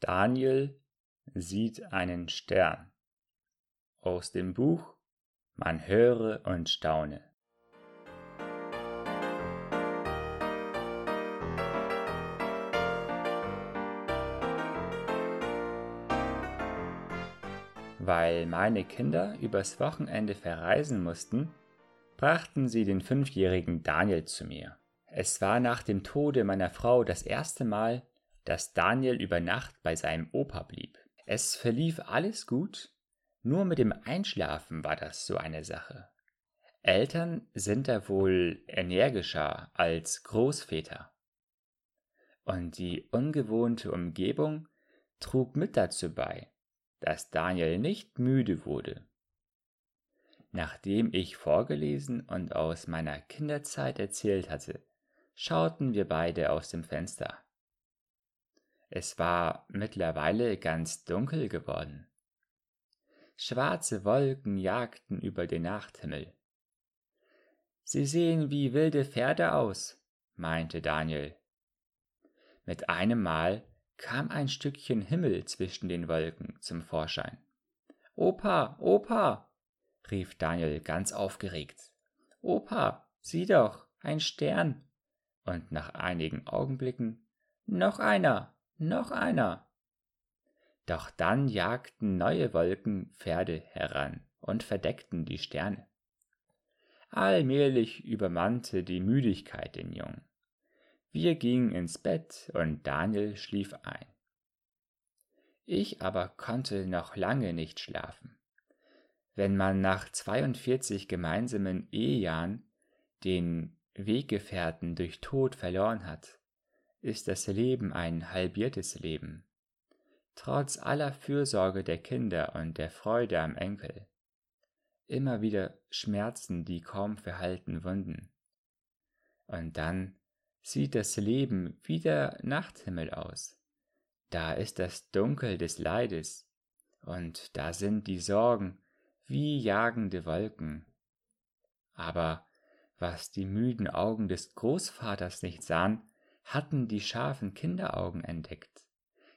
Daniel sieht einen Stern. Aus dem Buch Man höre und staune. Weil meine Kinder übers Wochenende verreisen mussten, brachten sie den fünfjährigen Daniel zu mir. Es war nach dem Tode meiner Frau das erste Mal, dass Daniel über Nacht bei seinem Opa blieb. Es verlief alles gut, nur mit dem Einschlafen war das so eine Sache. Eltern sind da wohl energischer als Großväter. Und die ungewohnte Umgebung trug mit dazu bei, dass Daniel nicht müde wurde. Nachdem ich vorgelesen und aus meiner Kinderzeit erzählt hatte, schauten wir beide aus dem Fenster. Es war mittlerweile ganz dunkel geworden. Schwarze Wolken jagten über den Nachthimmel. Sie sehen wie wilde Pferde aus, meinte Daniel. Mit einem Mal kam ein Stückchen Himmel zwischen den Wolken zum Vorschein. Opa, Opa, rief Daniel ganz aufgeregt. Opa, sieh doch, ein Stern. Und nach einigen Augenblicken noch einer noch einer. Doch dann jagten neue Wolken Pferde heran und verdeckten die Sterne. Allmählich übermannte die Müdigkeit den Jungen. Wir gingen ins Bett und Daniel schlief ein. Ich aber konnte noch lange nicht schlafen. Wenn man nach 42 gemeinsamen Ehejahren den Weggefährten durch Tod verloren hat, ist das Leben ein halbiertes Leben. Trotz aller Fürsorge der Kinder und der Freude am Enkel. Immer wieder schmerzen die kaum verhalten Wunden. Und dann sieht das Leben wie der Nachthimmel aus. Da ist das Dunkel des Leides, und da sind die Sorgen wie jagende Wolken. Aber was die müden Augen des Großvaters nicht sahen, hatten die scharfen Kinderaugen entdeckt,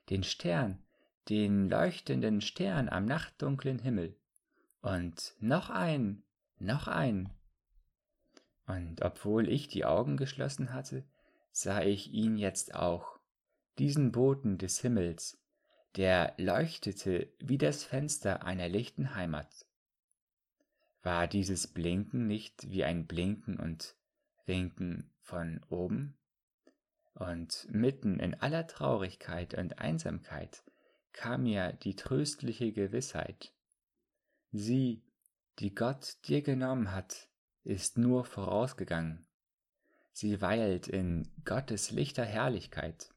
den Stern, den leuchtenden Stern am nachtdunklen Himmel, und noch ein, noch ein. Und obwohl ich die Augen geschlossen hatte, sah ich ihn jetzt auch, diesen Boten des Himmels, der leuchtete wie das Fenster einer lichten Heimat. War dieses Blinken nicht wie ein Blinken und Winken von oben? Und mitten in aller Traurigkeit und Einsamkeit kam mir die tröstliche Gewissheit. Sie, die Gott dir genommen hat, ist nur vorausgegangen. Sie weilt in Gottes lichter Herrlichkeit.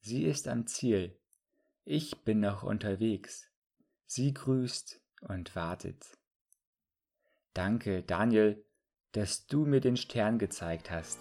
Sie ist am Ziel, ich bin noch unterwegs. Sie grüßt und wartet. Danke, Daniel, dass du mir den Stern gezeigt hast.